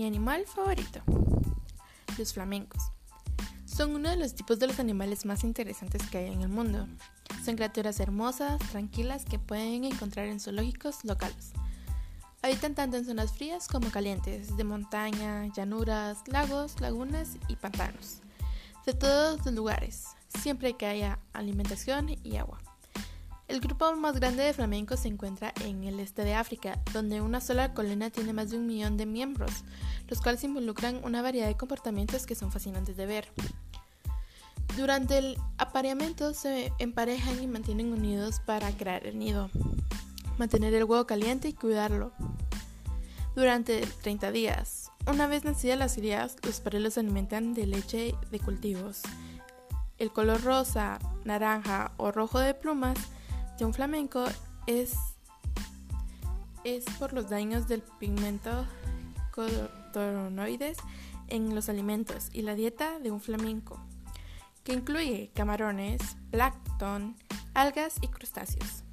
Mi animal favorito. Los flamencos. Son uno de los tipos de los animales más interesantes que hay en el mundo. Son criaturas hermosas, tranquilas que pueden encontrar en zoológicos locales. Habitan tanto en zonas frías como calientes, de montaña, llanuras, lagos, lagunas y pantanos. De todos los lugares, siempre que haya alimentación y agua. El grupo más grande de flamencos se encuentra en el este de África, donde una sola colina tiene más de un millón de miembros, los cuales involucran una variedad de comportamientos que son fascinantes de ver. Durante el apareamiento se emparejan y mantienen unidos para crear el nido, mantener el huevo caliente y cuidarlo. Durante 30 días, una vez nacidas las crías, los parelos se alimentan de leche de cultivos. El color rosa, naranja o rojo de plumas un flamenco es, es por los daños del pigmento cotoronoides en los alimentos y la dieta de un flamenco, que incluye camarones, plancton, algas y crustáceos.